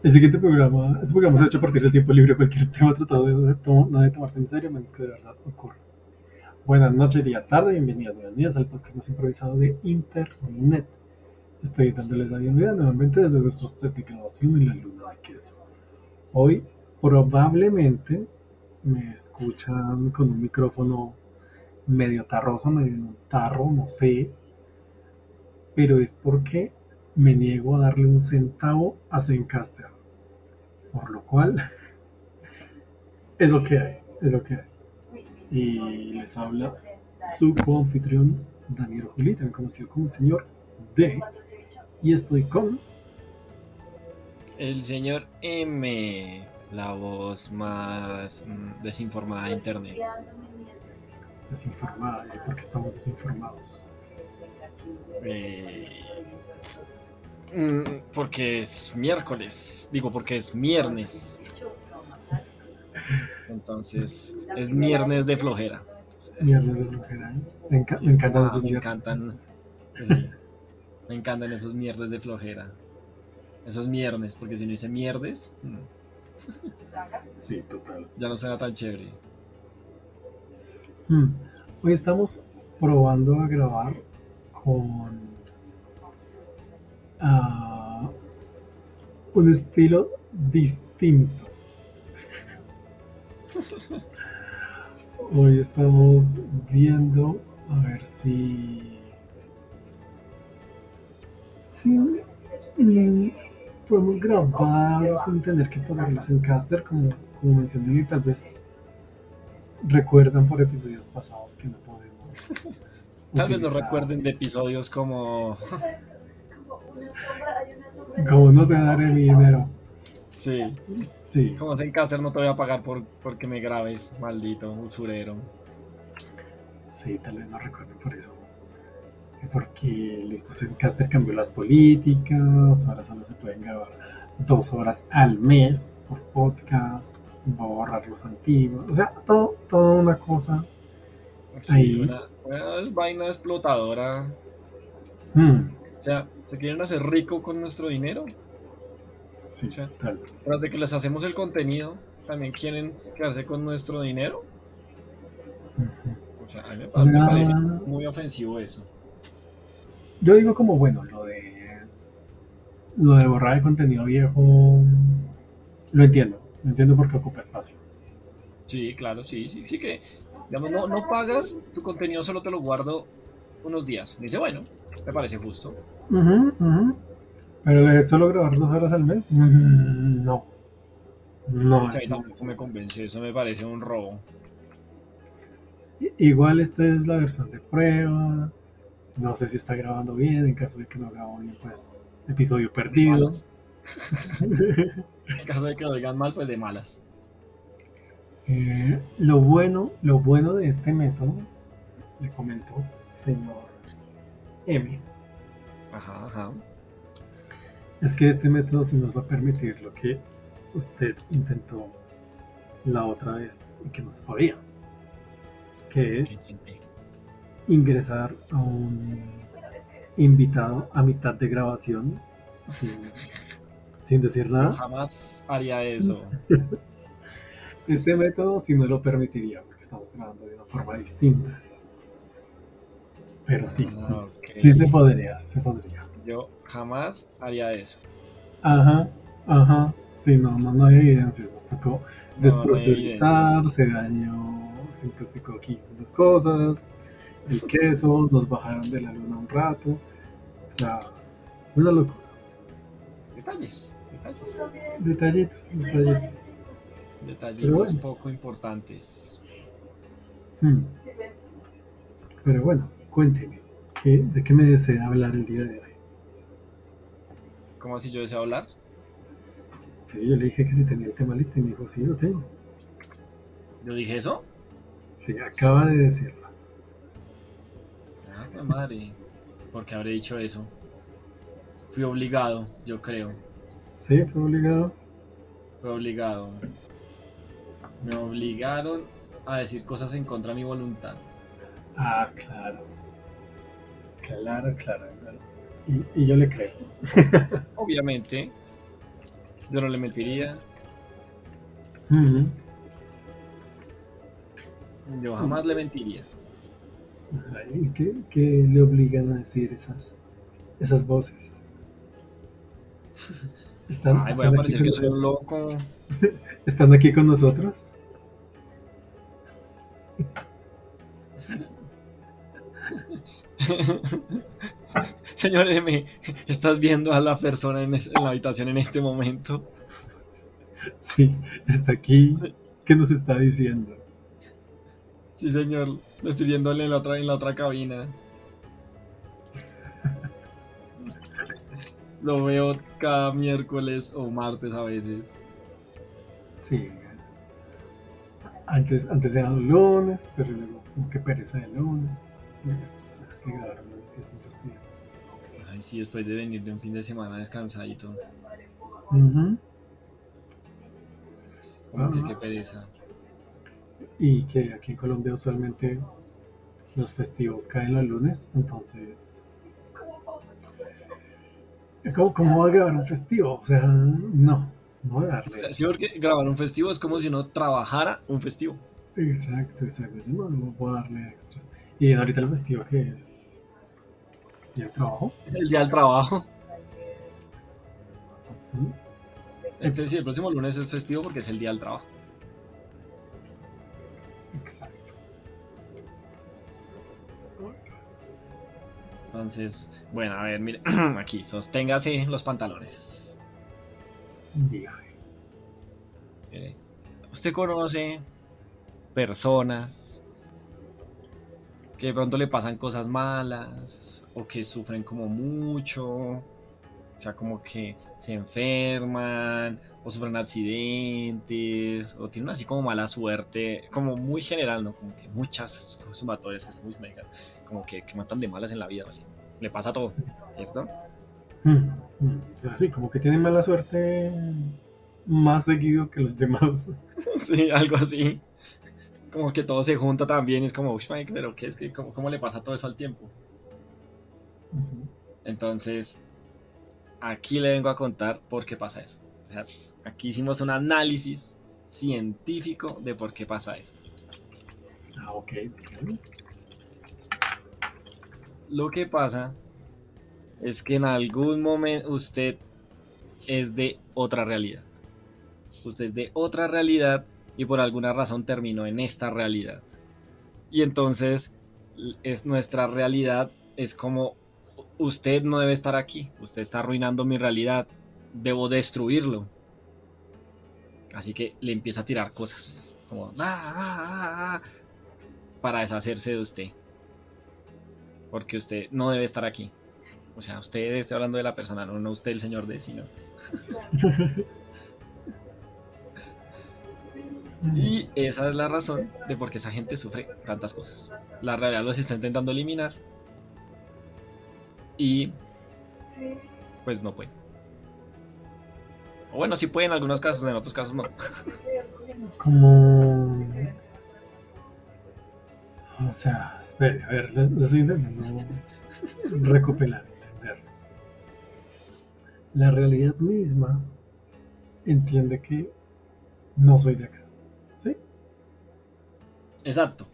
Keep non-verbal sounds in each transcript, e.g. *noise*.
El siguiente programa, este programa se ha hecho a partir del tiempo libre. Cualquier tema tratado de, no de tomarse en serio, menos que de verdad ocurra. Buenas noches, día, tarde, bienvenidos, bienvenidas al podcast más improvisado de Internet. Estoy dándoles la bienvenida nuevamente desde nuestro set de grabación en la luna de queso. Hoy, probablemente, me escuchan con un micrófono medio tarroso, medio en un tarro, no sé. Pero es porque me niego a darle un centavo a Zencaster. Por lo cual, *laughs* es lo que hay, es lo que hay. Y les habla su coanfitrión Daniel Juli, también conocido como el señor D. Y estoy con el señor M, la voz más mm, desinformada de internet. Desinformada, ¿y por qué estamos desinformados? Eh, porque es miércoles, digo porque es viernes. Entonces, es viernes de flojera. Viernes de flojera. ¿eh? Me, enca me encantan esos me encantan, sí, me encantan esos mierdes de flojera. Esos mierdes, porque si no dice mierdes, Sí, total. ya no será tan chévere. Hmm. Hoy estamos probando a grabar con ah, un estilo distinto. Hoy estamos viendo a ver si, si mm, podemos grabar sin tener que ponerlos en caster, como, como mencioné, y tal vez recuerdan por episodios pasados que no podemos. Tal vez no recuerden de episodios como... Como no te daré mi dinero. Sí, Sí, como Zencaster no te voy a pagar por porque me grabes, maldito usurero. sí, tal vez no recuerden por eso. Porque listo, Zencaster cambió las políticas, ahora solo se pueden grabar dos horas al mes por podcast, va a borrar los antiguos, o sea, todo, toda una cosa. Sí, Ahí. una, una vaina explotadora. Hmm, O sea, ¿se quieren hacer rico con nuestro dinero? sí, Sí. tal. Tras de que les hacemos el contenido, también quieren quedarse con nuestro dinero. O sea, a mí me, O me parece muy ofensivo eso. Yo digo como bueno, lo de lo de borrar el contenido viejo lo entiendo, lo entiendo porque ocupa espacio. Sí, claro, sí, sí, sí que, digamos, no, no pagas, tu contenido solo te lo guardo unos días. Me dice, bueno, me parece justo. Ujú, ujú. Pero de solo grabar dos horas al mes, Mm, no. No, O sea, eso no, no. eso me convence, eso me parece un robo. Igual esta es la versión de prueba. No sé si está grabando bien. En caso de que no grabo bien, pues episodio perdido. *laughs* En caso de que lo digan mal, pues de malas. Eh, lo bueno, lo bueno de este método, le comento, señor M, Ajá, ajá. es que este método sí nos va a permitir lo que usted intentó la otra vez y que no se podía, que es ingresar a un invitado a mitad de grabación sin, sin decir Yo nada. jamás haría eso. *laughs* Este método sí no lo permitiría porque estamos grabando de una forma distinta. Pero sí, sí, Ah, se podría, se podría. Yo jamás haría eso. Ajá, ajá. Sí, no, no, no hay evidencias. Nos tocó no se dañó, se intoxicó aquí las cosas, el queso, nos bajaron de la luna un rato. O sea, una locura. Detalles, detalles. Detallitos, detallitos. Detallitos bueno. poco importantes. Hmm. Pero bueno, cuénteme, ¿qué, ¿de qué me desea hablar el día de hoy? ¿Cómo así yo deseo hablar? Sí, yo le dije que si tenía el tema listo y me dijo, sí, lo tengo. ¿Yo dije eso? Sí, acaba de decirlo. Ah, madre. ¿Por qué habré dicho eso? Fui obligado, yo creo. Sí, fue obligado. Fue obligado. Me obligaron a decir cosas en contra de mi voluntad. Ah, claro. Claro, claro. claro. Y, y yo le creo. *laughs* Obviamente, Yo no le mentiría. Yo jamás le mentiría. Ay, ¿Qué, qué le obligan a decir esas, esas voces? ¿Están, Ay, voy a parecer que soy un loco. *laughs* ¿Están aquí con nosotros? *laughs* Señor M, ¿estás viendo a la persona en, es- en la habitación en este momento? Sí, está aquí. ¿Qué nos está diciendo? Sí, señor. Lo estoy viendo en la otra, en la otra cabina. *laughs* Lo veo cada miércoles o martes a veces. Sí. Antes, antes eran los lunes, pero luego, que pereza de lunes. Grabar lunes sí es un fastidio. Ay, sí, después de venir de un fin de semana descansadito. Ujú. Como que Ajá. qué pereza. Y que aquí en Colombia usualmente los festivos caen los lunes, entonces... ¿Cómo, cómo va a grabar un festivo? O sea, no, no voy a O darle. sea, sí, porque grabar un festivo es como si uno trabajara un festivo. Exacto, exacto. Yo no, no voy a darle extras. Y ahorita el festivo que es... ¿Y el trabajo? El día del trabajo. Este, sí, el próximo lunes es festivo porque es el día del trabajo. Exacto. Entonces, bueno, a ver, mire, *clears throat* aquí, sosténgase los pantalones. Dígame. Mire, usted conoce personas que de pronto le pasan cosas malas o que sufren como mucho, o sea, como que se enferman o sufren accidentes o tienen así como mala suerte, como muy general, ¿no? Como que muchas sumatorias, es muy mega, como que, que matan de malas en la vida, ¿vale? Le pasa todo, ¿cierto? Mm, mm. O sea, sí, como que tiene mala suerte más seguido que los demás. *laughs* Sí, algo así. Como que todo se junta también, es como, "Ush, Mike, pero ¿qué es que, cómo, cómo le pasa todo eso al tiempo? Entonces, aquí le vengo a contar por qué pasa eso. O sea, aquí hicimos un análisis científico de por qué pasa eso. Ah, ok. Lo que pasa es que en algún momento usted es de otra realidad. Usted es de otra realidad y por alguna razón terminó en esta realidad. Y entonces es nuestra realidad es como usted no debe estar aquí, usted está arruinando mi realidad, debo destruirlo. Así que le empieza a tirar cosas, como "Ah, ah, ah, ah", para deshacerse de usted. Porque usted no debe estar aquí. O sea, usted está hablando de la persona, no, no usted el señor de sino. Y esa es la razón de por qué esa gente sufre tantas cosas. La realidad los está intentando eliminar. Y pues no puede. O bueno, sí puede en algunos casos, en otros casos no. *laughs* Como. O sea, espere, a ver, lo, lo estoy intentando recopilar, entender. La realidad misma entiende que no soy de acá. Exacto.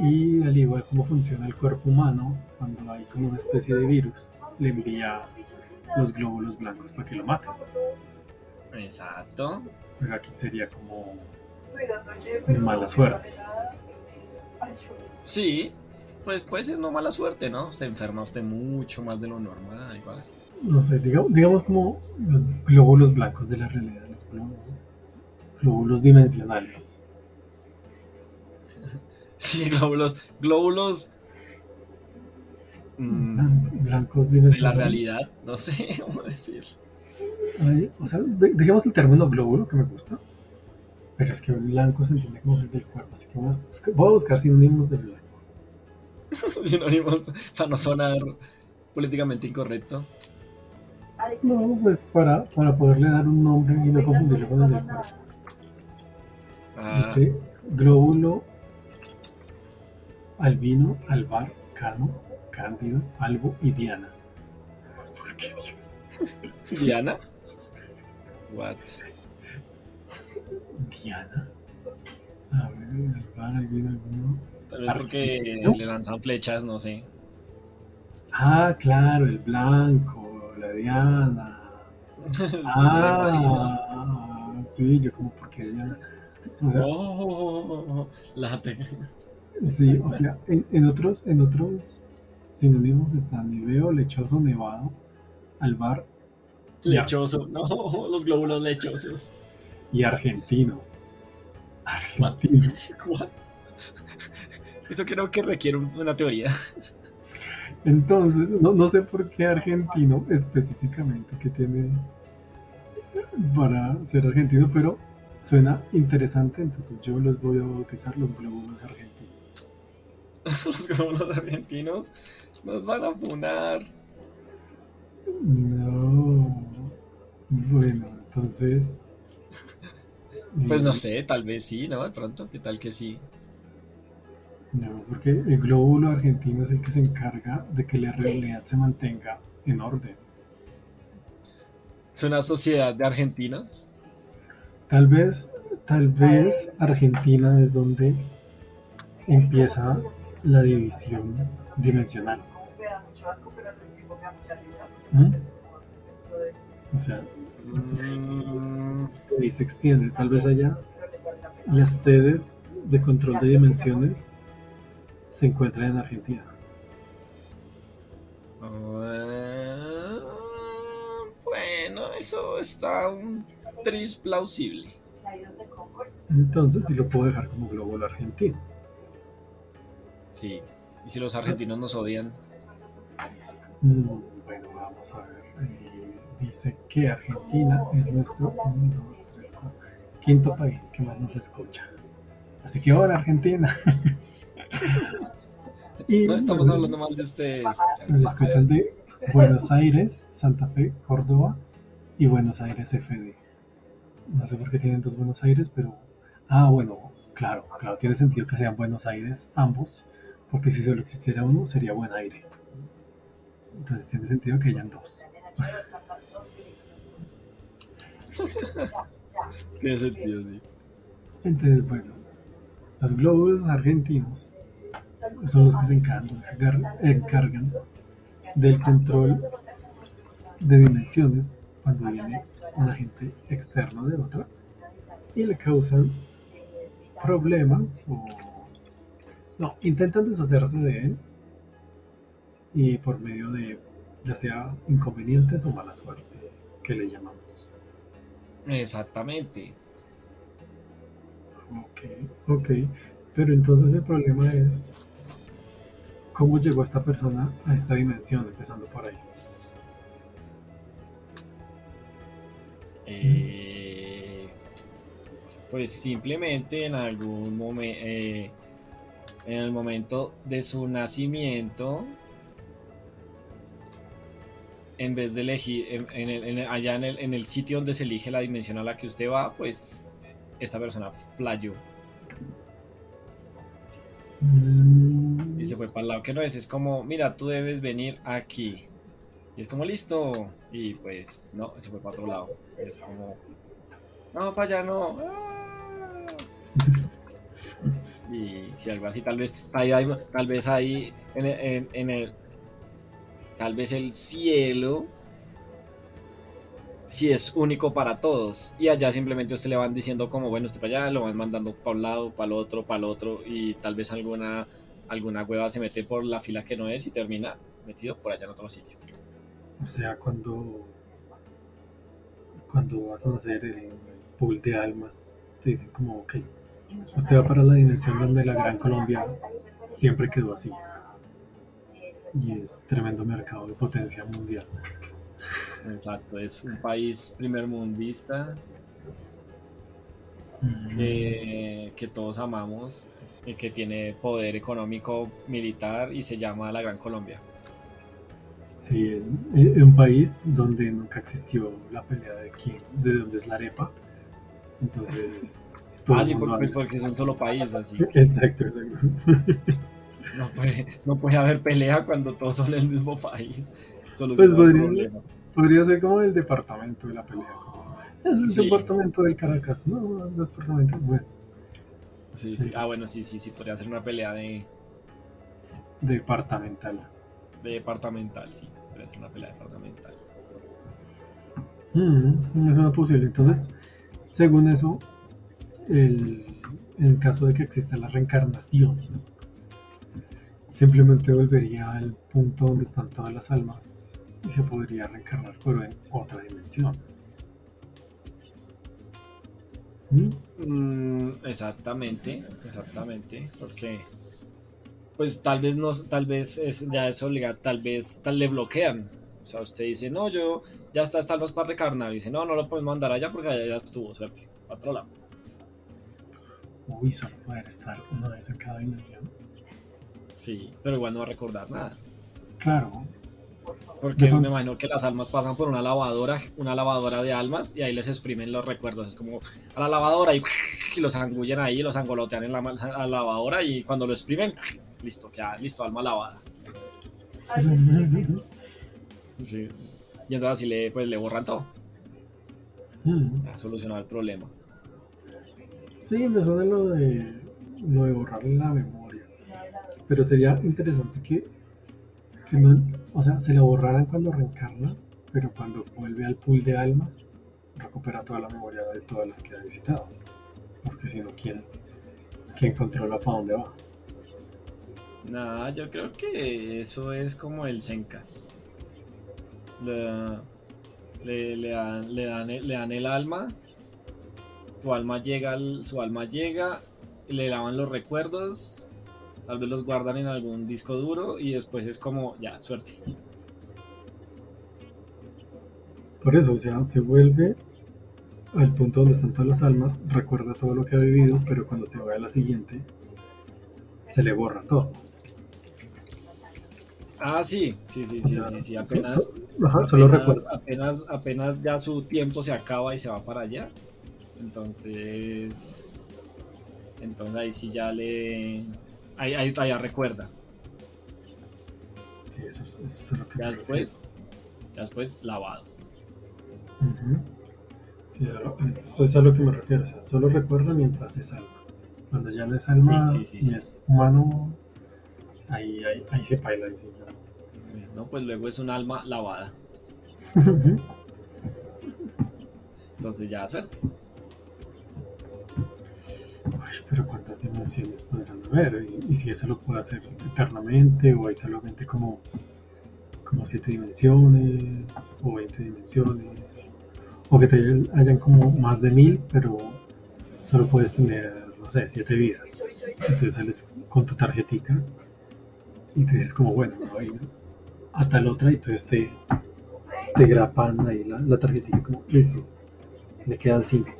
Y al igual como funciona el cuerpo humano, cuando hay como una especie de virus, le envía los glóbulos blancos para que lo maten. Exacto. Pero aquí sería como Mala Mala suerte. Sí. Pues puede ser no mala suerte, ¿no? Se enferma usted mucho más de lo normal y cosas. no sé, digamos, digamos como los glóbulos blancos de la realidad, los glóbulos, glóbulos dimensionales. Sí, glóbulos. Glóbulos. mm, Blan- Blancos de la realidad. No sé *laughs* cómo decir. Ay, o sea, de- dejemos el término glóbulo que me gusta, pero es que blanco se entiende como es del cuerpo, así que vamos a buscar, voy a buscar sinónimos de blanco. *laughs* Sinónimos para no sonar políticamente incorrecto. No, pues para, para poderle dar un nombre y no confundirlo con el del cuerpo. Ah, Dice glóbulo albino, albar, cano, cándido, albo y diana. ¿Por qué Diana? Diana. What? Diana. A ver, el bar, alguno, alguno. Tal vez porque ¿No? le lanzan flechas, no sé. Ah, claro, el blanco, la Diana. *laughs* Ah, sí, yo como porque Diana. Oh, la te- Sí, o sea, en, en otros, en otros sinónimos están niveo, lechoso, nevado, albar lechoso. No, *laughs* los glóbulos lechosos. y argentino. Argentino. What? *laughs* Eso creo que requiere un- una teoría. Entonces, no, no sé por qué argentino específicamente que tiene para ser argentino, pero suena interesante, entonces yo los voy a bautizar los glóbulos argentinos. Los glóbulos argentinos nos van a funar. No. Bueno, entonces. Pues no eh, sé, tal vez sí, ¿no? De pronto, ¿qué tal que sí? No, porque el glóbulo argentino es el que se encarga de que la realidad se mantenga en orden. ¿Es una sociedad de argentinos? Tal vez, tal vez Argentina es donde empieza la división dimensional. ¿Mm? O sea, y se extiende. Tal vez allá las sedes de control de dimensiones se encuentran en Argentina. eh, bueno, eso está un tris plausible. Entonces sí lo puedo dejar como glóbulo argentino. Sí. Y si los argentinos nos odian, Mm, Bueno, vamos a ver. Eh, dice que Argentina es nuestro uno, dos, tres, cuatro, quinto país que más nos escucha. Así que ahora Argentina. y *laughs* no estamos hablando mal de ustedes. Nos escuchan de Buenos Aires, Santa Fe, Córdoba y Buenos Aires FD. No sé por qué tienen dos Buenos Aires, pero... Ah, bueno, claro, claro, tiene sentido que sean Buenos Aires ambos, porque si solo existiera uno sería Buen Aire. Entonces tiene sentido que hayan dos. *laughs* Tiene sentido, sí. Entonces, bueno, los glóbulos argentinos son los que se encargan, encargan del control de dimensiones cuando viene un agente externo de otra y le causan problemas o no, intentan deshacerse de él y por medio de ya sea inconvenientes o mala suerte que le llamamos. Exactamente. Ok, ok. Pero entonces el problema es cómo llegó esta persona a esta dimensión, empezando por ahí. Eh, pues simplemente en algún momento, en el momento de su nacimiento, en vez de elegir, allá en el, en el sitio donde se elige la dimensión a la que usted va, pues esta persona flayó y se fue para el lado que no es. Es como, mira, tú debes venir aquí. Y es como, listo. Y pues, no, se fue para otro lado. Es como, no, para allá no. Y si algo así, tal vez, ahí tal vez ahí, en el, en- en el, tal vez el cielo, si es único para todos. Y allá simplemente usted le van diciendo como, bueno, usted para allá, lo van mandando para un lado, para el otro, para el otro, y tal vez alguna, alguna hueva se mete por la fila que no es y termina metido por allá en otro sitio. O sea, cuando, cuando vas a hacer el pool de almas, te dicen como, ok, usted va para la dimensión donde la Gran Colombia siempre quedó así. Y es tremendo mercado de potencia mundial. Exacto, es un país primermundista Mm, que, que todos amamos y que tiene poder económico militar y se llama la Gran Colombia. Sí, en, en un país donde nunca existió la pelea de quién, de dónde es la arepa. Entonces, Ah, el sí, porque, pues porque es un solo país, así. *laughs* Exacto, exacto. No puede, no puede haber pelea cuando todos son el mismo país. Solo Pues podría-. Podría ser como el departamento de la pelea. como el Sí. departamento del Caracas. No, el departamento. Bueno, Sí, sí. Ah, bueno, sí, sí, sí, podría ser una pelea de, departamental. de departamental, sí. Podría ser una pelea departamental. Mm, es una posible. Entonces, según eso, el, en caso de que exista la reencarnación, simplemente volvería al punto donde están todas las almas y se podría reencarnar, pero en otra dimensión. ¿Mm? Mm, exactamente, exactamente, porque pues tal vez no, tal vez es, ya es obligado, tal vez tal le bloquean. O sea, usted dice, no, yo ya está, está los para recarnar. Y dice, no, no lo podemos mandar allá porque allá ya estuvo, suerte. A otro lado. Uy, solo poder estar una vez en cada dimensión. Sí, pero igual no va a recordar nada. Claro. Porque me imagino que las almas pasan por una lavadora, una lavadora de almas, y ahí les exprimen los recuerdos. Es como a la lavadora y, *laughs* y los angullen ahí, los angolotean en la, lavadora y cuando lo exprimen, *laughs* listo, queda listo, alma lavada. Sí. Y entonces así le, pues, le borran todo. Mm. Ya solucionado el problema. Sí, me suena lo de, lo de borrar la memoria. Pero sería interesante que, que no, o sea, se la borraran cuando reencarna, pero cuando vuelve al pool de almas, recupera toda la memoria de todas las que ha visitado. Porque si no, ¿quién, quién controla para dónde va? Nada, yo creo que eso es como el Zencas. Le, le, dan, le dan el alma, su alma llega, al- su alma llega, le lavan los recuerdos, tal vez los guardan en algún disco duro y después es como, ya, suerte. Por eso, o sea, usted vuelve al punto donde están todas las almas, recuerda todo lo que ha vivido, pero cuando se va a la siguiente, se le borra todo. Ah, sí, sí, sí, O sí, sea, sí, apenas, so- ajá, solo recuerda. apenas, apenas ya su tiempo se acaba y se va para allá. Entonces, entonces ahí sí ya le, ahí, ahí, ya recuerda. Sí, eso, es- eso es lo que Ya me refiero. después, ya después lavado. Ujú. Sí, eso es a lo que me refiero. O sea, solo recuerda mientras es alma. Cuando ya no es alma Sí, sí, sí, ni sí. es humano, ahí, ahí, ahí se baila. Ahí ya. No, pues luego es un alma lavada. Entonces ya suerte. Pero ¿cuántas dimensiones podrán haber? Y, si eso lo puede hacer eternamente, o hay solamente como, como siete dimensiones, o 20 dimensiones, o que te hayan, como más de mil, pero solo puedes tener, no sé, siete vidas. Entonces sales con tu tarjetica y te dices como, bueno, voy a tal otra y entonces te, te grapan ahí la, la tarjetita como, listo, le quedan cinco.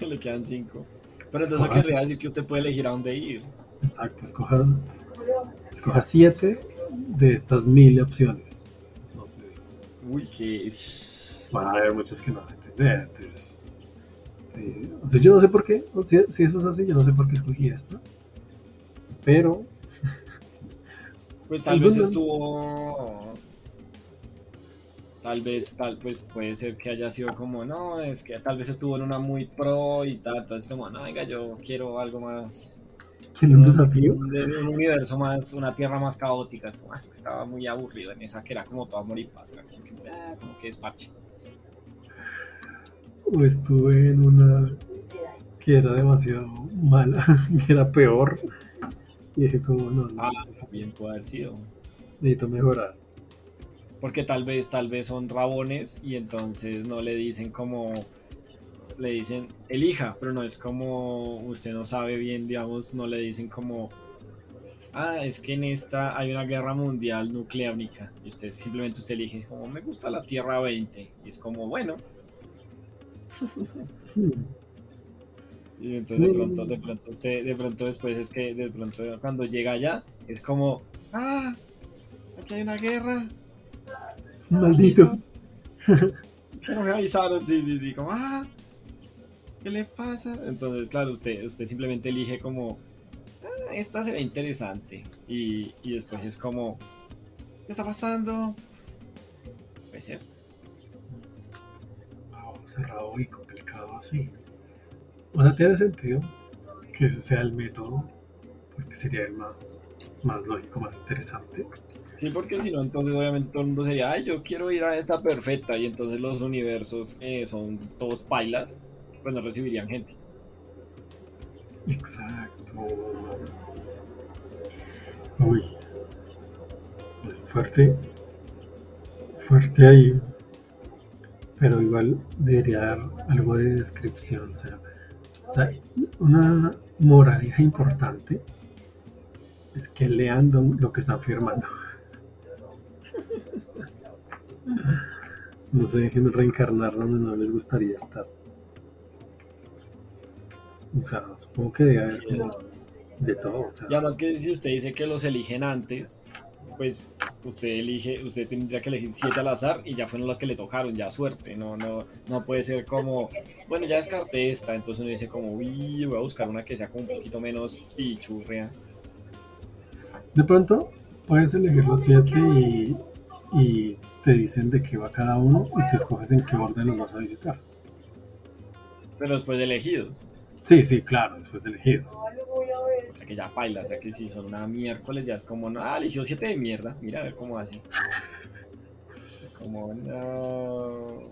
*laughs* Le quedan cinco. Pero entonces Escoja. querría decir que usted puede elegir a dónde ir. Exacto, escoja, escoja siete de estas mil opciones. Entonces, Uy, que... van a haber muchas que no a entender. Entonces, sí, o sea, yo no sé por qué, si, si eso es así, yo no sé por qué escogí esta. Pero, Pues tal vez estuvo. Tal vez, tal pues puede ser que haya sido como, no, es que tal vez estuvo en una muy pro y tal, entonces como, no, venga, yo quiero algo más, ¿tiene un desafío? un, un universo más, una tierra más caótica, es como, "Ah, es que estaba muy aburrido en esa que era como todo amor y paz, era como que, ah, como que despache. O estuve en una que era demasiado mala, *laughs* que era peor. Y dije como, no, no, Ah, bien puede haber sido. necesito mejorar. Porque tal vez, tal vez son rabones y entonces no le dicen como, le dicen elija, pero no es como usted no sabe bien, digamos, no le dicen como, ah, es que en esta hay una guerra mundial nucleónica y usted simplemente usted elige como me gusta la Tierra 20 y es como bueno *laughs* y entonces de pronto, de pronto usted, de pronto después es que de pronto cuando llega allá es como, ah, aquí hay una guerra, Maldito. que no me avisaron, sí, sí, sí, como, ah, ¿qué le pasa? Entonces, claro, usted, usted simplemente elige como, ah, esta se ve interesante. Y, y después es como, ¿qué está pasando? Puede ser. cerrado y complicado así. O sea, tiene sentido que ese sea el método, porque sería el más, más lógico, más interesante. Sí, porque si no, entonces obviamente todo el mundo sería, ay, yo quiero ir a esta perfecta, y entonces los universos que son todos pailas, pues no recibirían gente. Exacto. Uy. Fuerte. Fuerte ahí. Pero igual debería dar algo de descripción. O sea, o sea, una moraleja importante es que lean lo que están firmando. No se dejen reencarnar donde no les gustaría estar. O sea, supongo que debe haber Sí, como de todo. O sea, Y además que si usted dice que los eligen antes, pues usted elige, usted tendría que elegir siete al azar y ya fueron las que le tocaron, ya suerte, no, no, no puede ser como, bueno, ya descarté esta, entonces uno dice como, uy, voy a buscar una que sea como un poquito menos pichurria. de pronto puedes elegir los siete y, y te dicen de qué va cada uno y tú escoges en qué orden los vas a visitar. Pero después de elegidos, Sí, sí, claro, después de elegidos. O sea que ya pailas, ya que si son una miércoles ya es como, no, ah, eligió siete de mierda, mira a ver cómo hace. Como, no.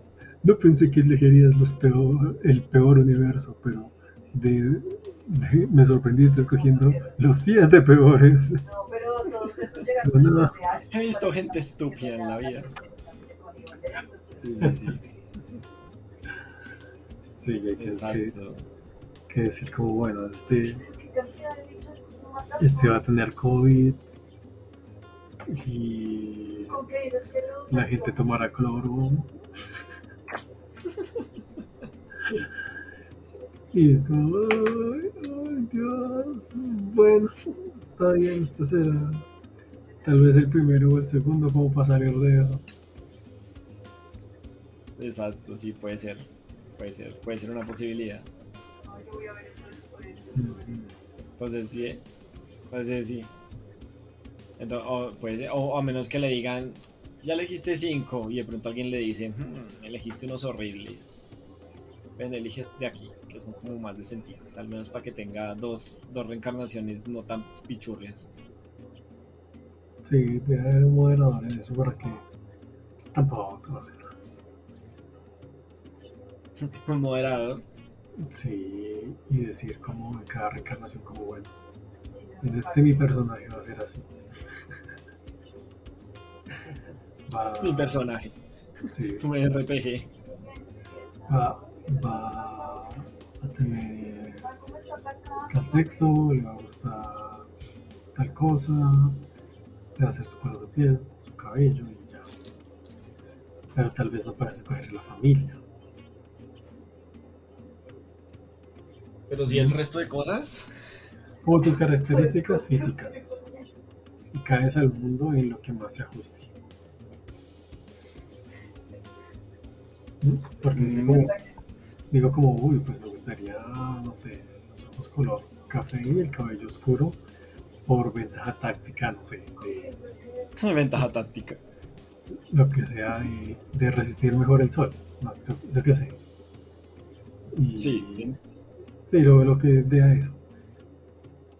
No pensé que elegirías los peor, el peor universo, pero de, de- me sorprendiste escogiendo los siete peores. No. He visto gente estúpida en la vida. Sí, sí, sí. Sí, hay que, Exacto. que decir como, bueno, este, este va a tener COVID y ¿Con qué dices que la gente tomará cloro. Y es como, ay, ay, Dios, bueno, está bien, este será tal vez el primero o el segundo como para salir de eso. Exacto, sí, puede ser. Puede ser, puede ser una posibilidad. No, yo voy a ver eso después. Entonces sí, entonces sí. Entonces, o, puede ser- o a menos que le digan, ya elegiste cinco, y de pronto alguien le dice, "Hmm, elegiste unos horribles. Ven, eliges de aquí, que son como más decentitos, al menos para que tenga dos, dos reencarnaciones no tan pichurrias. Sí, debe haber un moderador en eso para que tampoco. *laughs* Un moderador. Sí, y decir como en cada reencarnación como bueno, en este mi personaje va a ser así. *laughs* Va, Mi personaje, sí, *laughs* su RPG. va, va a tener tal sexo, le va a gustar tal cosa, te va a hacer su color de piel, su cabello y ya. Pero tal vez no para escoger la familia. Pero si el resto de cosas, Como tus características físicas. Y caes al mundo en lo que más se ajuste. ¿Mm? Porque digo como, digo como, uy, pues me gustaría, no sé, los ojos color café y el cabello oscuro por ventaja táctica, no sé, de *laughs* ventaja táctica. lo que sea de, de resistir mejor el sol. No, yo, yo qué sé. Y, Sí, Sí, lo, lo que dé a eso.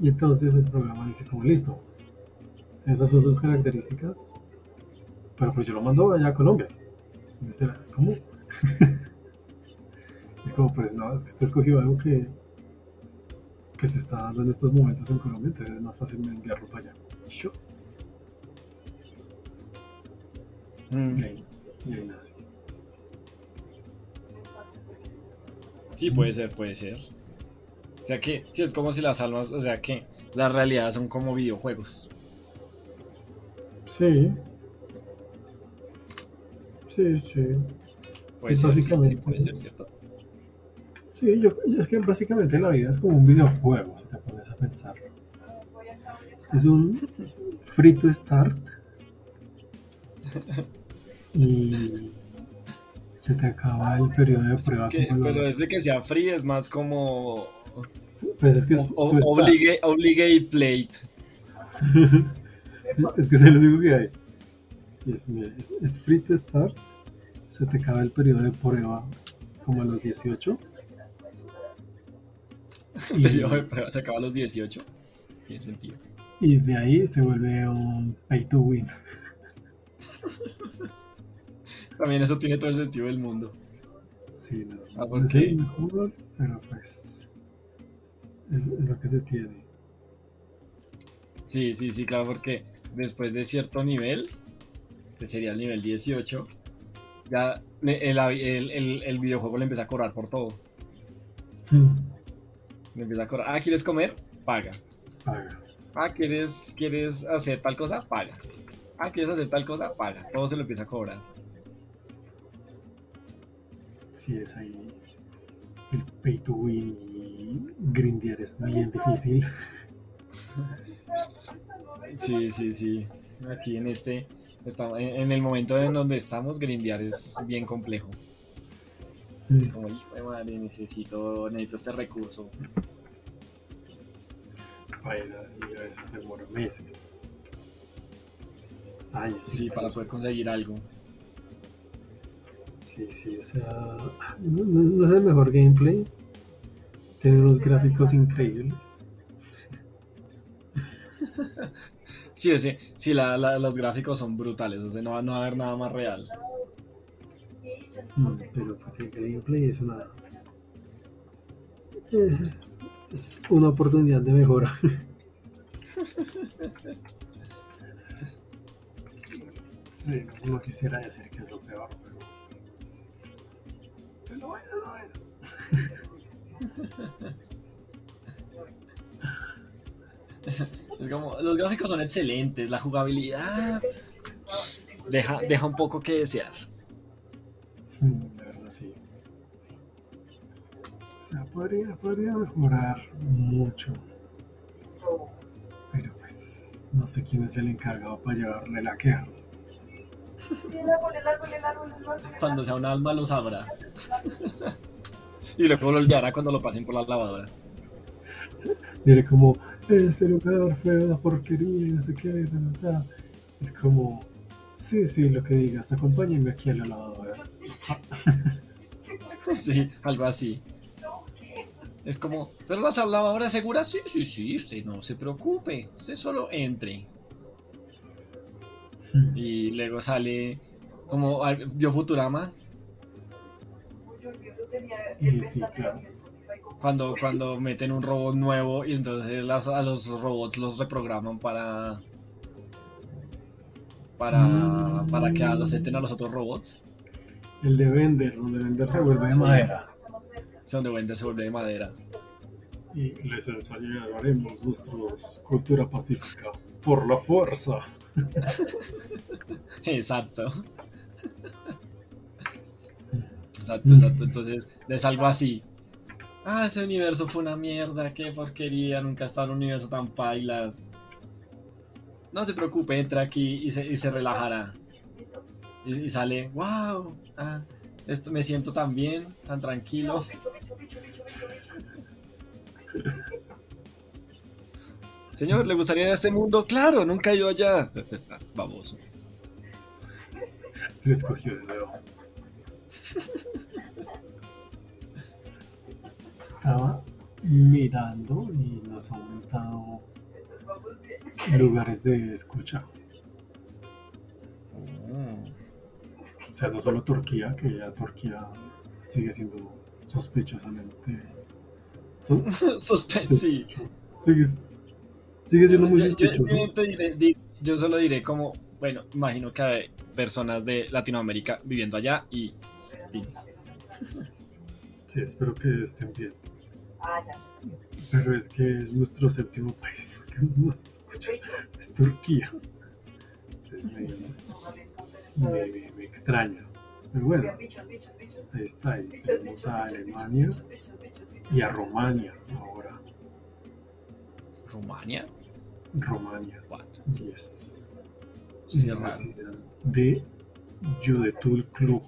Y entonces el programa dice como listo. Esas son sus características. Pero pues yo lo mando allá a Colombia. Y espera, ¿cómo? *laughs* es como pues no, es que usted escogió algo que que se está dando en estos momentos en Colombia, entonces es más fácil enviarlo para allá. Y yo, Mm. y ahí, y ahí nace. Sí, puede ser, puede ser. O sea que, sí, es como si las almas, o sea que las realidades son como videojuegos. Sí. Sí, sí. Puede Sí, ser, básicamente. sí, puede ser, ¿cierto? Sí, yo, yo- es que básicamente la vida es como un videojuego, si te pones a pensar. Es un free to start y se te acaba el periodo de prueba. Que- como lo- pero desde que sea free es más como pues es que es, o- obligate, plate. *laughs* es que es lo único que hay. Es, mira, es, es free to start, se te acaba el periodo de prueba como a los 18. *laughs* Prueba se acaba a los 18. Tiene sentido. y de ahí se vuelve un pay to win. *laughs* También eso tiene todo el sentido del mundo. Sí, no, Ah, no ¿por es qué? mejor, pero pues es, es lo que se tiene. Sí, sí, sí, claro, porque después de cierto nivel, que sería el nivel 18, ya el, el- el- el videojuego le empieza a cobrar por todo. Mm, Le empieza a cobrar. Ah, ¿quieres comer? Paga. Paga. Ah, ¿quieres, ¿quieres hacer tal cosa? Paga. Ah, ¿quieres hacer tal cosa? Paga. Todo se lo empieza a cobrar. Sí, es ahí el pay to win y grindear es bien difícil. Sí, sí, sí. Aquí en este, en el momento en donde estamos, grindear es bien complejo. Mm, Como, hijo de madre, necesito, necesito este recurso. Bueno, y a veces demora meses. Años. Sí, para poder conseguir algo. Sí, sí, o sea, no, es el mejor gameplay. Tiene unos gráficos increíbles. *laughs* Sí, sea, sí la, la- los gráficos son brutales, o sea, no, va- no va a haber nada más real. Mm, Pero pues el gameplay es una. eh, es una oportunidad de mejora. *laughs* Sí, no quisiera decir que es lo peor, pero. Pero bueno, no es. *laughs* Es como, los gráficos son excelentes, la jugabilidad deja, deja un poco que desear. Mm, La verdad, sí. O sea, podría, podría mejorar mucho. Pero pues no sé quién es el encargado para llevarle la queja. Cuando sea un alma lo sabrá. *laughs* Y luego lo olvidará cuando lo pasen por la lavadora. Diré como, este lugar fue una porquería y no sé qué. ta, ta, ta". Es como, sí, sí, lo que digas, acompáñenme aquí a la lavadora. *laughs* Sí, algo así. Es como, ¿pero la lavadora es segura? Sí, sí, sí, usted no se preocupe. Usted solo entre. Y luego sale como vio Futurama Y sí, claro. cuando, cuando meten un robot nuevo y entonces las- a los robots los reprograman para para, Mm. para que acepten a los otros robots. El de Vender, donde Vender se vuelve de madera. Es donde Wender se vuelve de madera. Y les enseñaremos nuestra cultura pacífica por la fuerza. *laughs* Exacto. Exacto, exacto. Entonces es algo así. Ah, ese universo fue una mierda, qué porquería, nunca ha estado en un universo tan pailas. No se preocupe, entra aquí y se, y se relajará. Listo. Y, y sale, wow, ah, esto me siento tan bien, tan tranquilo. Bicho, bicho, bicho, bicho, bicho, bicho. Señor, ¿le gustaría ir a este mundo? Claro, nunca he ido allá. *laughs* Baboso. Lo escogió de nuevo. *laughs* Estaba mirando y nos ha aumentado Vamos. Lugares de escucha. O sea, no solo Turquía, que ya Turquía sigue siendo sospechosamente. so- *laughs* Suspe- sí. sigue, sigue siendo muy Yo, yo- sospechoso. yo te diré- di- yo solo diré como, bueno, imagino que hay personas de Latinoamérica viviendo allá y Sí, espero que estén bien. Ah. Pero es que es nuestro séptimo país, no nos escucha. Es Turquía. Entonces me, me me- extraña. Pero bueno, ahí está. Ahí tenemos a Alemania y a Rumania ahora. Rumania. Rumania. Yes. Sí, de Yudetul Club.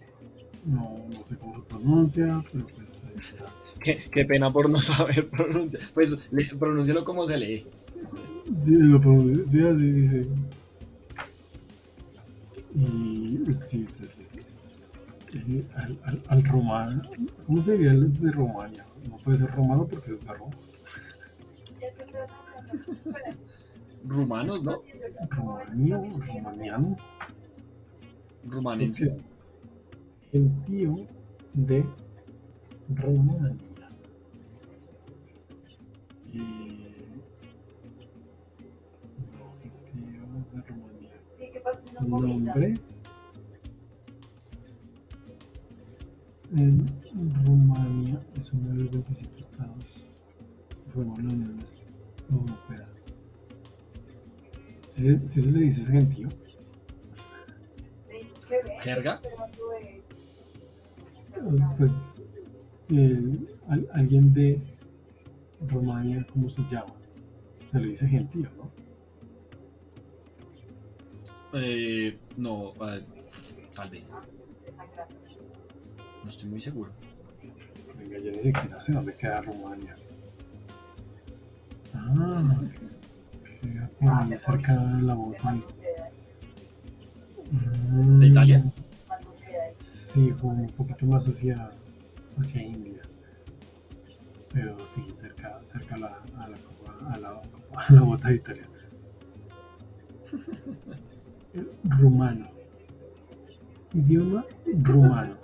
No, no sé cómo se pronuncia, pero pues ahí está. Qué, qué pena por no saber pronunciar. Pues pronúncialo como se lee. Sí, lo sí, así dice. Y sí, pues, sí. eh, al, al, al romano. ¿Cómo sería el de Rumania? No puede ser romano porque es de Roma. Rumanos, ¿no? Romanio, romaniano. Rumanense. Gentío de Rumania. Eh, Nombre. En Rumania es uno de los 27 estados forman la Unión Europea. Si se, si se le dice gentío. ¿Jerga? pues el- al- alguien de Rumania, ¿cómo se llama? Se le dice gentío, ¿no? Eh, no, eh, tal vez. No estoy muy seguro. Venga, yo ni siquiera sé dónde queda Rumania. Ah, queda por Ah, ahí cerca de la Mm, ¿De Italia? Sí, como un poquito más hacia, hacia India. Pero sí, cerca, cerca a la, a la, copa- a la, a la bota de Italia. *laughs* Rumano. Idioma rumano.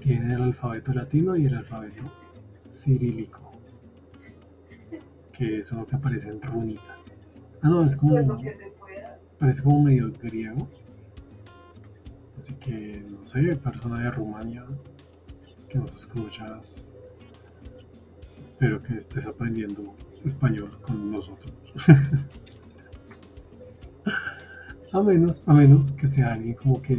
Tiene el alfabeto latino y el alfabeto cirílico. Que es uno que aparece en runitas. Ah, no, es como. Pues. Parece como medio griego. Así que, no sé, persona de Rumania que nos escuchas. Espero que estés aprendiendo español con nosotros. *laughs* a menos, a menos que sea alguien como que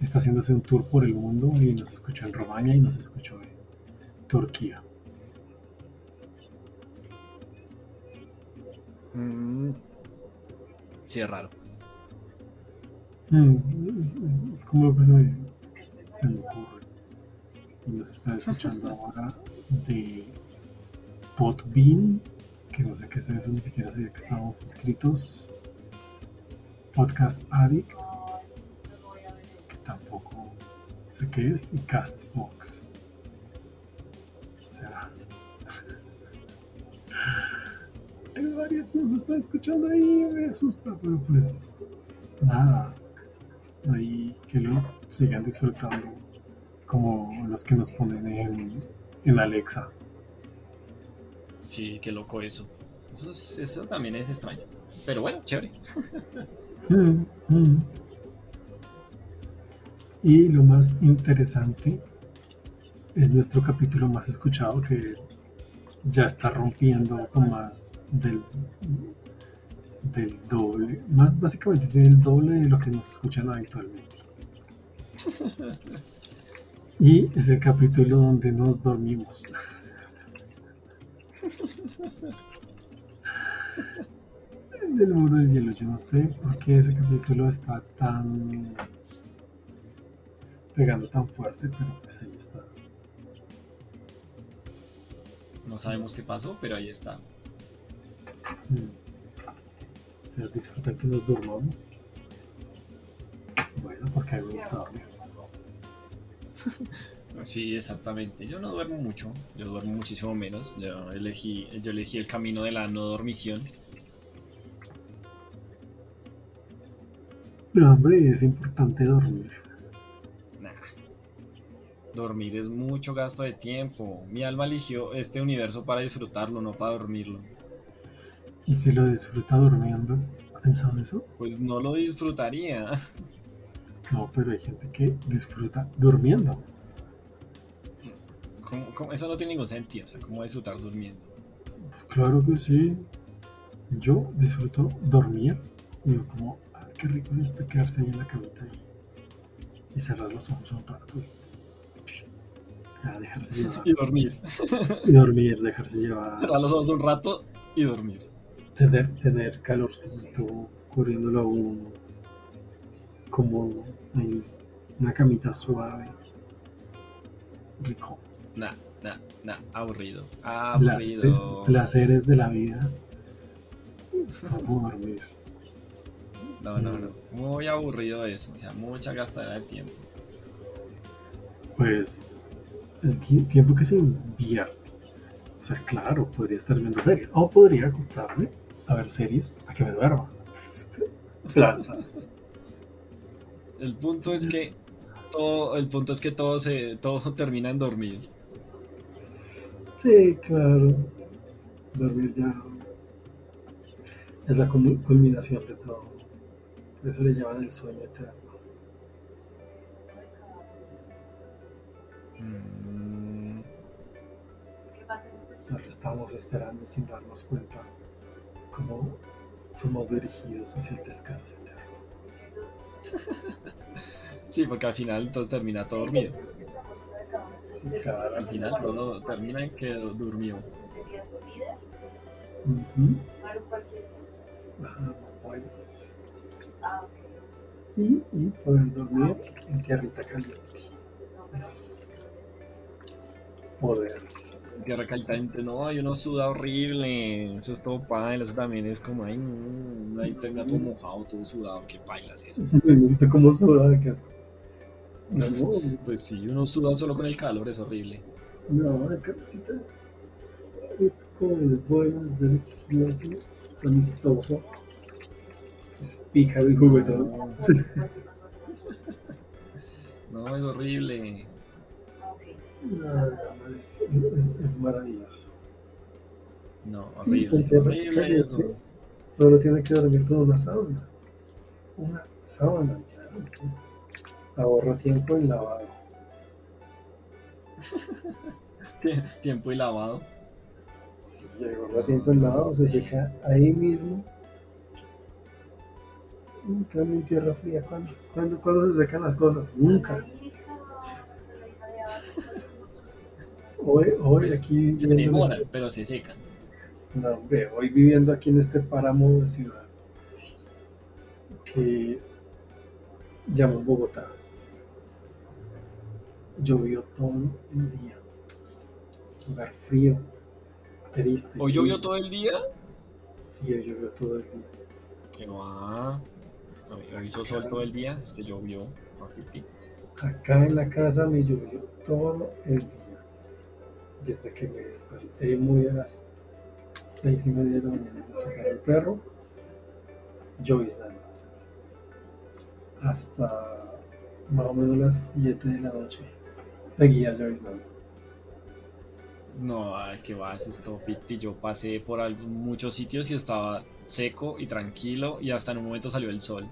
está haciéndose un tour por el mundo y nos escuchó en Rumania y nos escuchó en Turquía. Mm, sí, es raro. Mm, es, es- es como lo que se me, se me ocurre. Y nos está escuchando *laughs* ahora de Podbean, que no sé qué es eso, ni siquiera sabía que estábamos inscritos. Podcast Addict, que tampoco sé qué es, y Castbox. O sea, *laughs* hay varios que nos están escuchando ahí, me asusta, pero pues nada, ahí que lo sigan disfrutando como los que nos ponen en, en Alexa. Sí, qué loco eso. Eso, es- eso también es extraño. Pero bueno, chévere. *laughs* Mm, mm. Y lo más interesante es nuestro capítulo más escuchado que ya está rompiendo con más del, del doble, más básicamente tiene el doble de lo que nos escuchan habitualmente. *laughs* Y es el capítulo donde nos dormimos. *laughs* El del muro del hielo, yo no sé por qué ese capítulo está tan pegando tan fuerte, pero pues ahí está. No sabemos qué pasó, pero ahí está. Mm. O sea, disfrutan que nos durmamos. Bueno, porque a mí me gusta dormir. *laughs* Sí, exactamente. Yo no duermo mucho. Yo duermo muchísimo menos. Yo elegí, yo elegí el camino de la no dormición. No, hombre, es importante dormir. Nah. Dormir es mucho gasto de tiempo. Mi alma eligió este universo para disfrutarlo, no para dormirlo. Y si lo disfruta durmiendo, ¿ha pensado en eso? Pues no lo disfrutaría. No, pero hay gente que disfruta durmiendo. ¿Cómo- cómo? Eso no tiene ningún sentido. O sea, ¿cómo disfrutar durmiendo? Claro que sí. Yo disfruto dormir y como, "Ah, qué rico es esto quedarse ahí en la camita y, y cerrar los ojos un rato. *laughs* y Ya, dejarse llevar. Y dormir. Y dormir, dejarse llevar. Cerrar los ojos un rato y dormir. Tener, tener calorcito cubriéndolo a uno. Como ahí, una camita suave. Rico. Nah, nah, nah. Aburrido. Placeres, Aburrido. placeres de la vida. *laughs* Como dormir. No, no, no. Muy aburrido eso. O sea, mucha gastadera de tiempo. Pues es tiempo que se invierte. O sea, claro, podría estar viendo series. O podría acostarme a ver series hasta que me duerma. *laughs* El punto es que todo, el punto es que todo se, todo termina en dormir. Sí, claro. Dormir ya es la cul- culminación de todo. Por eso le llaman el sueño eterno. Mm, ¿Qué pasa en ese Solo estamos esperando sin darnos cuenta cómo somos dirigidos hacia el descanso eterno. *laughs* Sí, porque al final entonces termina todo dormido. Sí, claro. Al final todo termina en que durmió. sería su vida? Ujú. Para cualquier Ah, bueno. Y, y poder dormir en tierrita caliente. No. Poder. Tierra caliente, no, hay uno suda horrible. Eso es todo paila, eso también es como, ay, no, ahí termina todo mojado, todo sudado, qué paila es eso. *laughs* Me gusta cómo suda, qué asco. No, Pues sí, uno suda solo con el calor, es horrible. no, la carnecita es es bueno, es delicioso, es amistoso, es pícaro y juguetón. *laughs* No, es horrible. No, no, es, es- es maravilloso. No, horrible, horrible eso. Solo tiene que dormir con una sábana. Una sábana ya. Ahorra tiempo en lavado. Tie- *laughs* Tiempo y lavado. Sí, ahorra tiempo en lavado, se seca ahí mismo. Cambio, en tierra fría, ¿cuándo, cuándo, cuándo se secan las cosas? Nunca. Hoy, hoy Pues, aquí Se demoran, este- pero se secan. no, hombre, hoy viviendo aquí en este páramo de ciudad que llamo Bogotá. Llovió todo el día. Lugar frío, triste. ¿Hoy llovió todo el día? Sí, hoy llovió todo el día. Que va. Hizo sol todo el día, es que llovió. Acá en la casa me llovió todo el día. Desde que me desperté muy a las seis y media de la mañana a sacar el perro, lloviznando. Hasta más o menos las 7 de la noche. Seguía lloviznando. No, ay, que va, eso es todo ficti. Yo pasé por muchos sitios y estaba seco y tranquilo y hasta en un momento salió el sol.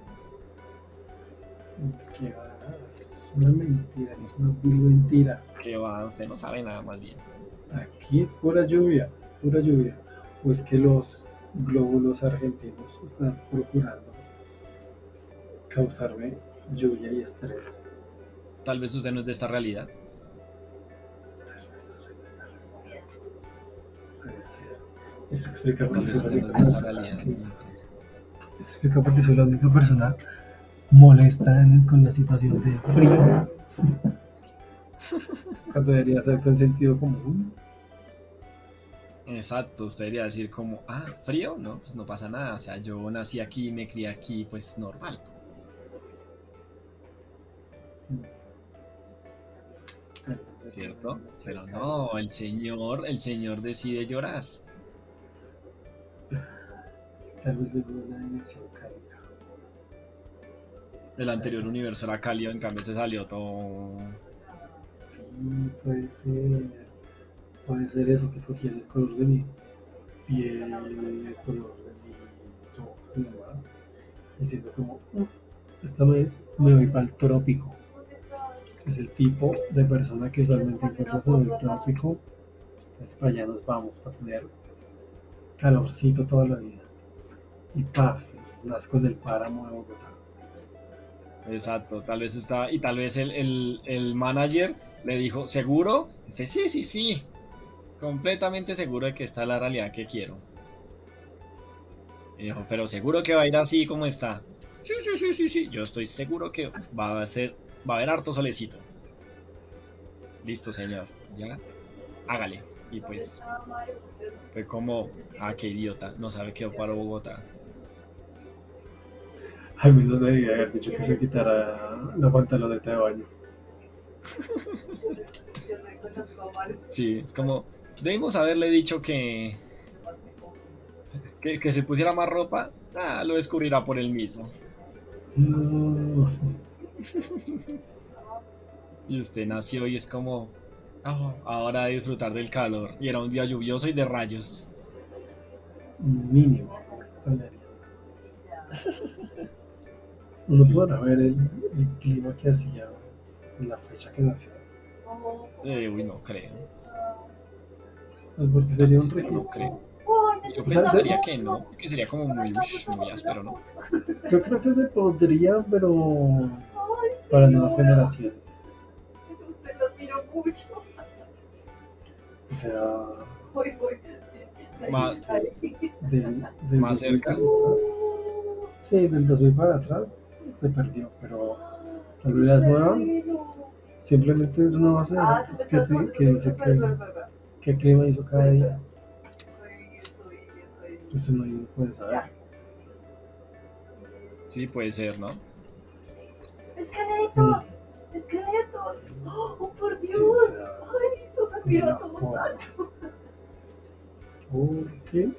Que va, es una mentira, es una vil mentira. Que va, usted no sabe nada más bien. Aquí pura lluvia, pura lluvia. O es que los glóbulos argentinos están procurando causarme lluvia y estrés. Tal vez usted no es de esta realidad. Tal vez no soy de esta realidad. Puede ser. Eso explica por qué soy la única persona Eso explica por qué soy la única persona molesta en- con la situación del frío. Cuando debería ser con sentido común. Exacto, usted debería decir como, ah, frío, no, pues no pasa nada. O sea, yo nací aquí, me crié aquí, pues normal. ¿Cierto? Pero no, el señor, el señor decide llorar. Tal vez de una dimensión cálida. El anterior universo era cálido, en cambio se salió todo. Sí, puede ser. Puede ser eso que sugiere el color de mi piel, el color de mis ojos y demás. Diciendo como, "Mm, esta vez me voy para el trópico. Es el tipo de persona que usualmente encuentras en el trópico. Entonces para allá nos vamos para tener calorcito toda la vida. Y paz, nazco del páramo de Bogotá. Exacto, tal vez está. Y tal vez el, el, el manager le dijo, ¿seguro? Usted, sí, sí, sí. Completamente seguro de que está la realidad que quiero. Y dijo, pero seguro que va a ir así como está. Sí, sí, sí, sí, sí. Yo estoy seguro que va a ser, va a haber harto solecito. Listo, señor. Ya. Hágale. Y pues fue como, ah, qué idiota. No sabe que yo paro Bogotá. Al menos le debía haber dicho que se quitara la pantaloneta de baño. Sí, es como, debimos haberle dicho que, que, que se pusiera más ropa. Ah, lo descubrirá por él mismo. No. *laughs* Y usted nació y es como, "Ah, ahora a disfrutar del calor. Y era un día lluvioso y de rayos. Mínimo. *laughs* Uno podrá ver el, el clima que hacía en la fecha que nació. Eh, uy, no creo. Pues porque sería un No registro. creo. Uy, Yo pensaría que no, que sería como muy, muy áspero, ¿no? Yo creo que se podría, pero para nuevas generaciones. Usted lo admiro mucho. O sea, Voy, voy. Ma- Ay. del, del Más 2000 cerca. atrás. Sí, del 2000 para atrás se perdió, pero tal vez las nuevas simplemente es una base de Ah, datos que, te- que dice Espera, espera, que, qué clima hizo cada día. Estoy, estoy, estoy. Eso no puede saber. Sí, puede ser, ¿no? ¡Esqueletos! ¡Esqueletos! ¡Oh, por Dios! Sí, o sea, ¡Ay, los admiro a todos tanto! ¿por qué?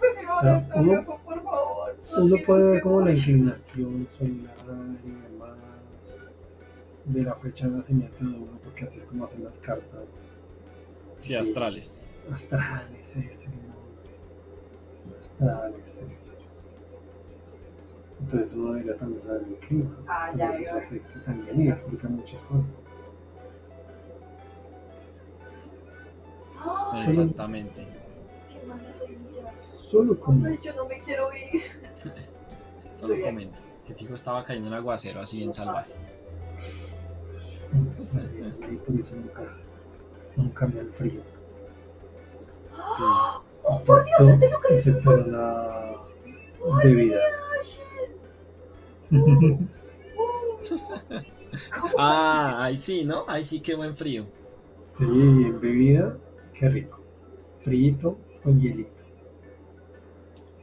O sea, a uno- Antonio, por favor. Uno puede ver como la inclinación solar y demás de la fecha de nacimiento de uno, porque así es como hacen las cartas Sí, astrales. astrales, ese nombre. Astrales, eso. Entonces uno debería también saber el clima. Ah, ya, eso afecta también y explica muchas cosas. ¡Ah! Exactamente. ¡Qué maravilla! Solo Ay, yo no me quiero ir. *laughs* Solo Estoy comento. Que fijo estaba cayendo un aguacero así bien salvaje. y por eso nunca, nunca me da el frío. Sí. ¡Oh, por Dios! Este lugar es excepto en la bebida. ¿Cómo *laughs* Ah, ahí sí, ¿no? Ahí sí quedó en frío. Sí, en bebida, qué rico. Frito con hielito.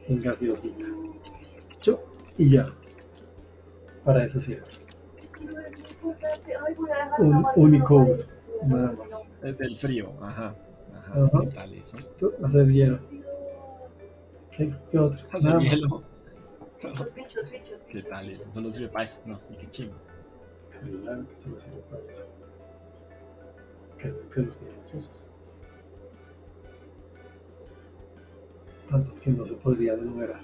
En gaseosita. Chup, y ya. Para eso sirve. Este lugar es muy importante. Ay, voy a dejar Un único uso, nada No, más. Es del frío, ajá. Ajá, Ajá. ¿qué tal eso? Hacer hielo. ¿Qué, qué otro? Hacer Nada más. hielo. Bichos, bichos. ¿Qué tal eso? Solo sirve para eso. No, sí, qué chingo. Claro que solo sirve para eso. Que, que los hielos usos. Tantos que no se podría enumerar.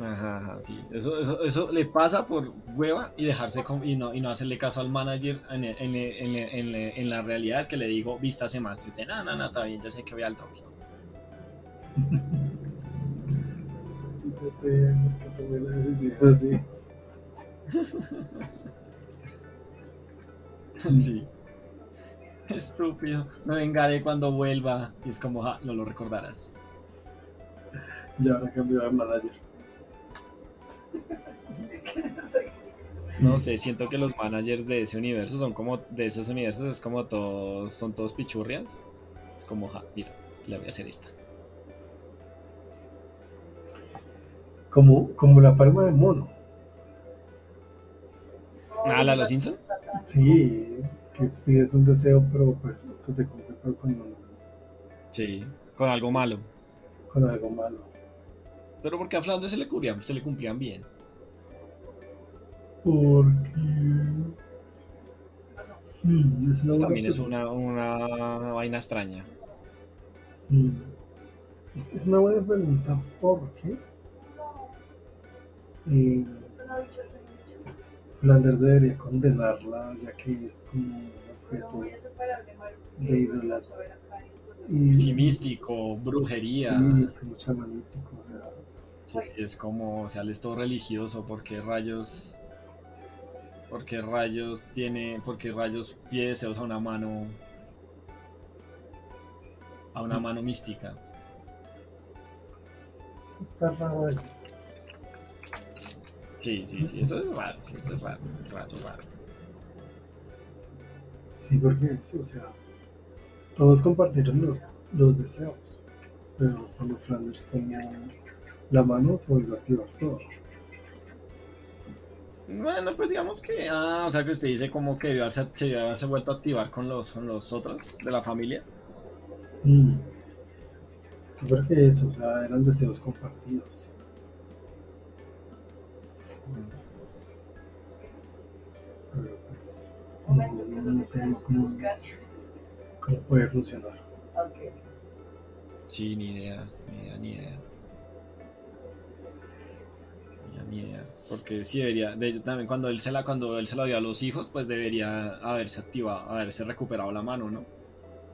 Ajá, ajá, sí. Eso, eso, eso le pasa por hueva y dejarse con- y, no, y no hacerle caso al manager en, en, en, en, en la realidad es que le dijo, vístase más. Y usted, no, no, no, está bien, yo sé que voy al Tokio. No *laughs* *laughs* Estúpido. Me vengaré cuando vuelva. Y es como, ja, no lo recordarás. Ya ahora cambió de manager. *laughs* No sé, siento que los managers de ese universo son como, de esos universos es como todos, son todos pichurrias. Es como, ja, mira, le voy a hacer esta. Como, como la palma de mono. Ah, la de los Simpson. Sí, que pides un deseo, pero pues se te cumple pero con, Sí, con algo malo. con algo malo. Pero porque a Flanders se le cumplían, se le cumplían bien. Porque. Hmm, es Pues también es una, una vaina extraña. Hmm. Es, es una buena pregunta porque eh, Flanders debería condenarla, ya que es como un objeto de idolatría. Sí, místico, brujería. y como chamanístico. O sea, Sí, es como, o sea, él es todo religioso, porque rayos. Porque rayos tiene. Porque rayos pide deseos a una mano. A una mano mística. está raro. Sí, sí, sí, eso es raro, sí, eso es raro, raro, raro. Sí, porque sí, o sea, todos compartieron los, los deseos, pero cuando Flanders tomó la mano se volvió a activar todo. Bueno, pues digamos que. Ah, o sea que usted dice como que debió haberse, se debió haberse vuelto a activar con los, con los otros de la familia. Mm. Sí, porque eso, o sea, eran deseos compartidos. Momento que no, sé tenemos que cómo, buscar. cómo puede funcionar. Ok. Sí, ni idea, ni idea, ni idea. Ni idea. Porque sí debería, de hecho también cuando él se la, cuando él se la dio a los hijos, pues debería haberse activado, haberse recuperado la mano, ¿no?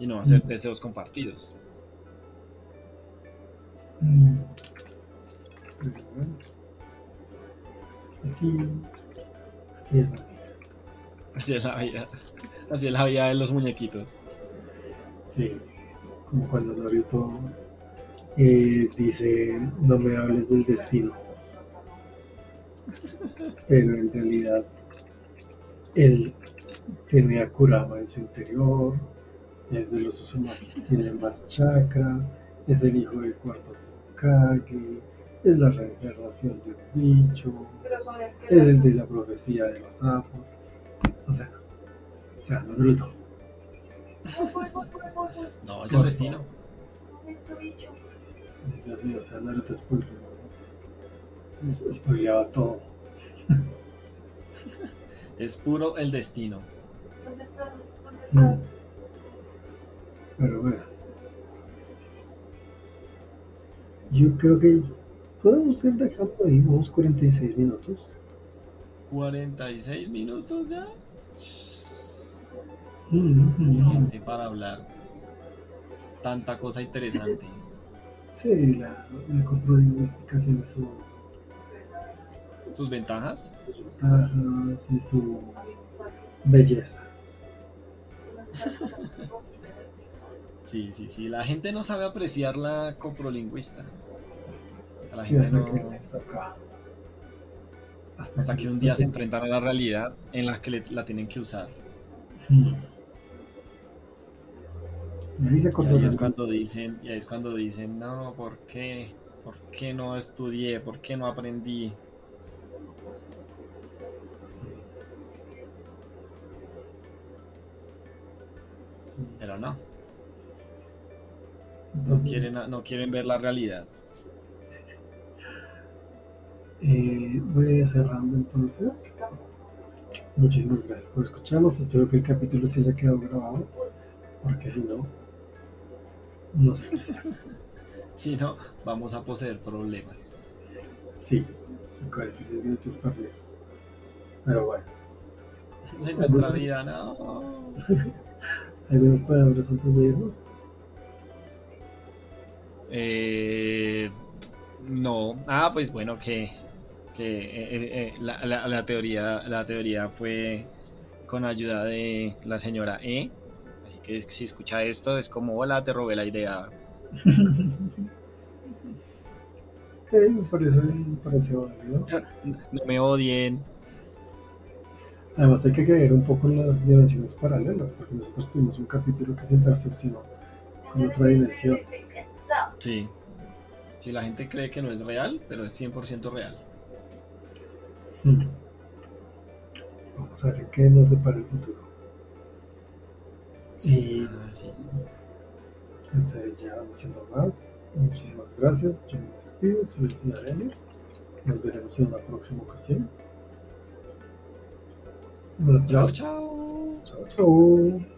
Y no hacer Mm. deseos compartidos. Mm. Así, así es la vida. Así es la vida. Así es la vida de los muñequitos. Sí, como cuando Naruto eh, dice no me hables del destino. Pero en realidad él tiene a Kurama en su interior, es de los Uzumaki que tienen más chakra, es el hijo del cuarto Kage, es la reencarnación de un bicho, Pero son es el de la profecía de los sapos. O sea, o sea, voy, voy. *laughs* No, es el destino. Dios mío, o sea, Naruto spoileó. Es- Spoileaba todo. *laughs* Es puro el destino. ¿Dónde estás? ¿Dónde Mm. estás? Pero bueno. Yo creo que podemos ir dejando ahí unos 46 minutos. 46 minutos ya. Mm, mm, Gente para hablar. Tanta cosa interesante. Sí, la, la coprolingüística tiene su, Sus ventajas. sus ventajas y su belleza. *laughs* Sí, sí, sí. La gente no sabe apreciar la coprolingüista. A la Sí, gente hasta no. que les toca. Hasta que les un día se enfrentan a la realidad en la que le- la tienen que usar. Y ahí se Y acordó ahí de es cuando dicen, y ahí es cuando dicen, no, ¿por qué? ¿Por qué no estudié? ¿Por qué no aprendí? Pero no, no quieren, no quieren ver la realidad. Eh, voy a ir cerrando entonces. Muchísimas gracias por escucharnos. Espero que el capítulo se haya quedado grabado. Porque si no, no sé qué hacer. *laughs* Si no, vamos a poseer problemas. Sí, 46 minutos perdidos. Pero bueno, *laughs* En nuestra vida, no. *laughs* algunas palabras antes de irnos. Eh, no. Ah, pues bueno, que, que eh, eh, eh, la, la- la teoría, la teoría fue con ayuda de la señora E. Así que si escucha esto, es como, hola, te robé la idea. Ok, *laughs* me parece, me parece válido. No me odien. Además hay que creer un poco en las dimensiones paralelas, porque nosotros tuvimos un capítulo que se intercepcionó con otra dimensión. Sí. Si la gente cree que no es real, pero es 100% real. Mm. Vamos a ver qué nos depara el futuro. Y Ah, sí. entonces ya no siendo más, muchísimas gracias. Yo me despido, soy el señor. Nos veremos en una próxima ocasión. Chao, chao. Chao, chao.